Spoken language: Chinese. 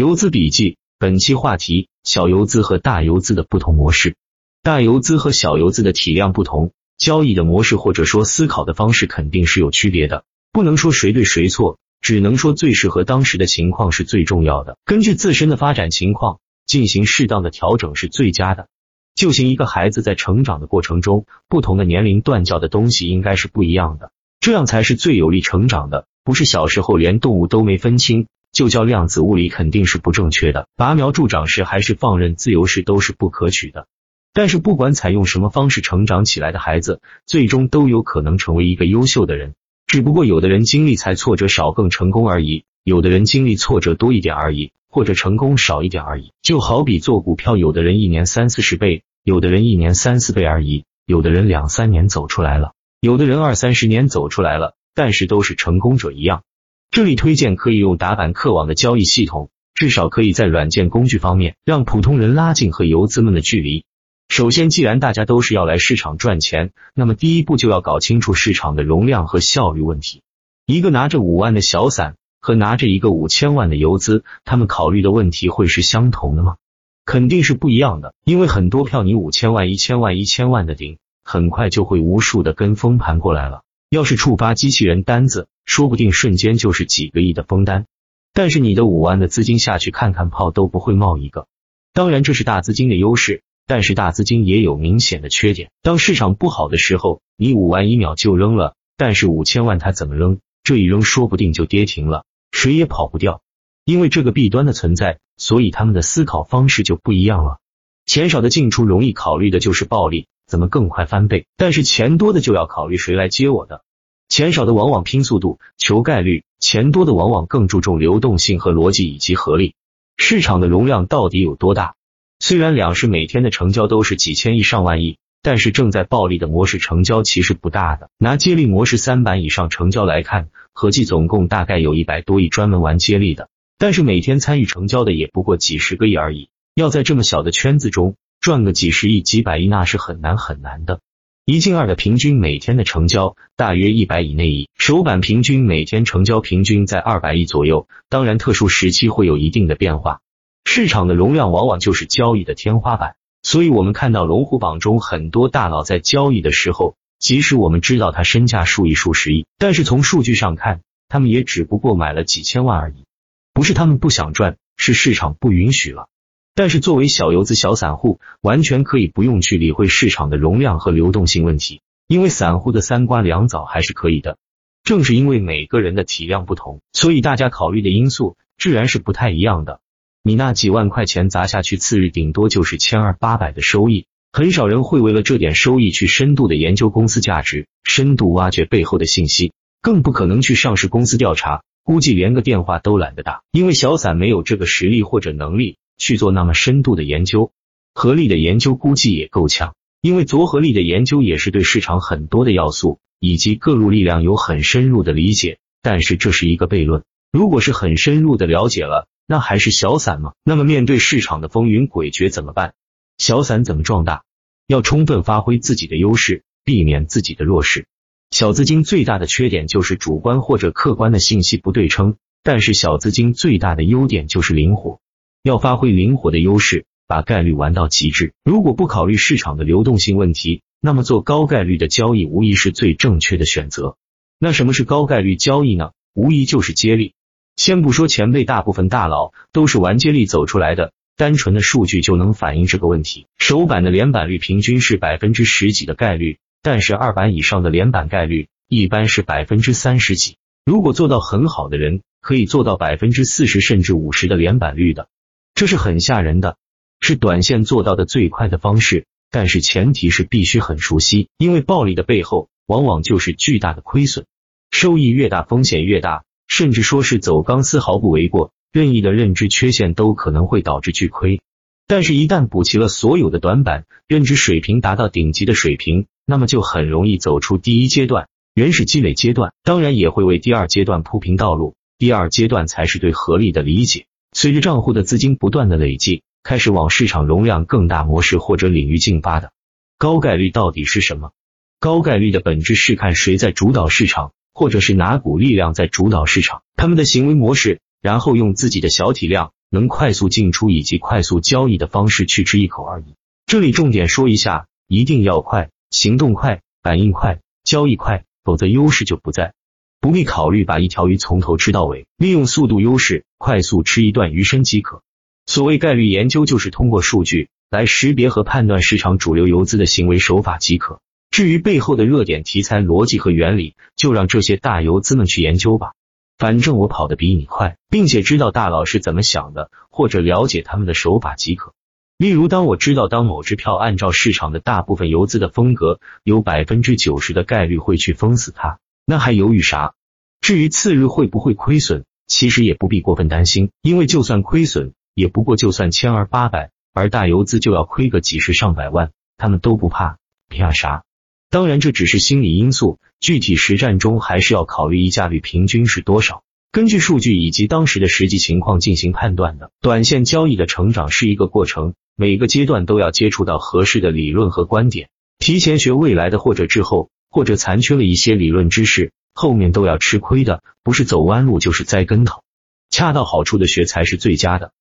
游资笔记，本期话题：小游资和大游资的不同模式。大游资和小游资的体量不同，交易的模式或者说思考的方式肯定是有区别的。不能说谁对谁错，只能说最适合当时的情况是最重要的。根据自身的发展情况进行适当的调整是最佳的。就像一个孩子在成长的过程中，不同的年龄段教的东西应该是不一样的，这样才是最有利成长的。不是小时候连动物都没分清就叫量子物理肯定是不正确的。拔苗助长式还是放任自由式都是不可取的。但是不管采用什么方式成长起来的孩子，最终都有可能成为一个优秀的人。只不过有的人经历才挫折少更成功而已，有的人经历挫折多一点而已，或者成功少一点而已。就好比做股票，有的人一年三四十倍，有的人一年三四倍而已，有的人两三年走出来了，有的人二三十年走出来了，但是都是成功者一样。这里推荐可以用打板客网的交易系统，至少可以在软件工具方面让普通人拉近和游资们的距离。首先，既然大家都是要来市场赚钱，那么第一步就要搞清楚市场的容量和效率问题。一个拿着五万的小散和拿着一个五千万的游资，他们考虑的问题会是相同的吗？肯定是不一样的，因为很多票你五千万、一千万、一千万的顶，很快就会无数的跟风盘过来了。要是触发机器人单子，说不定瞬间就是几个亿的封单。但是你的五万的资金下去看看炮都不会冒一个。当然，这是大资金的优势。但是大资金也有明显的缺点。当市场不好的时候，你五万一秒就扔了，但是五千万他怎么扔？这一扔说不定就跌停了，谁也跑不掉。因为这个弊端的存在，所以他们的思考方式就不一样了。钱少的进出容易考虑的就是暴利，怎么更快翻倍？但是钱多的就要考虑谁来接我的。钱少的往往拼速度、求概率，钱多的往往更注重流动性和逻辑以及合力。市场的容量到底有多大？虽然两市每天的成交都是几千亿上万亿，但是正在暴利的模式成交其实不大的。拿接力模式三板以上成交来看，合计总共大概有一百多亿专门玩接力的，但是每天参与成交的也不过几十个亿而已。要在这么小的圈子中赚个几十亿、几百亿，那是很难很难的。一进二的平均每天的成交大约一百以内亿，首板平均每天成交平均在二百亿左右，当然特殊时期会有一定的变化。市场的容量往往就是交易的天花板，所以我们看到龙虎榜中很多大佬在交易的时候，即使我们知道他身价数亿、数十亿，但是从数据上看，他们也只不过买了几千万而已。不是他们不想赚，是市场不允许了。但是作为小游资、小散户，完全可以不用去理会市场的容量和流动性问题，因为散户的三瓜两枣还是可以的。正是因为每个人的体量不同，所以大家考虑的因素自然是不太一样的。你那几万块钱砸下去，次日顶多就是千二八百的收益，很少人会为了这点收益去深度的研究公司价值，深度挖掘背后的信息，更不可能去上市公司调查，估计连个电话都懒得打，因为小散没有这个实力或者能力去做那么深度的研究。合力的研究估计也够呛，因为做合力的研究也是对市场很多的要素以及各路力量有很深入的理解，但是这是一个悖论，如果是很深入的了解了。那还是小散吗？那么面对市场的风云诡谲怎么办？小散怎么壮大？要充分发挥自己的优势，避免自己的弱势。小资金最大的缺点就是主观或者客观的信息不对称，但是小资金最大的优点就是灵活。要发挥灵活的优势，把概率玩到极致。如果不考虑市场的流动性问题，那么做高概率的交易无疑是最正确的选择。那什么是高概率交易呢？无疑就是接力。先不说前辈，大部分大佬都是玩接力走出来的，单纯的数据就能反映这个问题。首板的连板率平均是百分之十几的概率，但是二板以上的连板概率一般是百分之三十几。如果做到很好的人，可以做到百分之四十甚至五十的连板率的，这是很吓人的，是短线做到的最快的方式。但是前提是必须很熟悉，因为暴利的背后往往就是巨大的亏损，收益越大，风险越大。甚至说是走钢丝毫不为过，任意的认知缺陷都可能会导致巨亏。但是，一旦补齐了所有的短板，认知水平达到顶级的水平，那么就很容易走出第一阶段原始积累阶段，当然也会为第二阶段铺平道路。第二阶段才是对合力的理解。随着账户的资金不断的累计，开始往市场容量更大模式或者领域进发的高概率到底是什么？高概率的本质是看谁在主导市场。或者是哪股力量在主导市场，他们的行为模式，然后用自己的小体量能快速进出以及快速交易的方式去吃一口而已。这里重点说一下，一定要快，行动快，反应快，交易快，否则优势就不在。不必考虑把一条鱼从头吃到尾，利用速度优势，快速吃一段鱼身即可。所谓概率研究，就是通过数据来识别和判断市场主流游资的行为手法即可。至于背后的热点题材逻辑和原理，就让这些大游资们去研究吧。反正我跑得比你快，并且知道大佬是怎么想的，或者了解他们的手法即可。例如，当我知道当某支票按照市场的大部分游资的风格，有百分之九十的概率会去封死它，那还犹豫啥？至于次日会不会亏损，其实也不必过分担心，因为就算亏损，也不过就算千儿八百，而大游资就要亏个几十上百万，他们都不怕，怕啥？当然，这只是心理因素，具体实战中还是要考虑溢价率平均是多少，根据数据以及当时的实际情况进行判断的。短线交易的成长是一个过程，每个阶段都要接触到合适的理论和观点，提前学未来的或者滞后或者残缺了一些理论知识，后面都要吃亏的，不是走弯路就是栽跟头，恰到好处的学才是最佳的。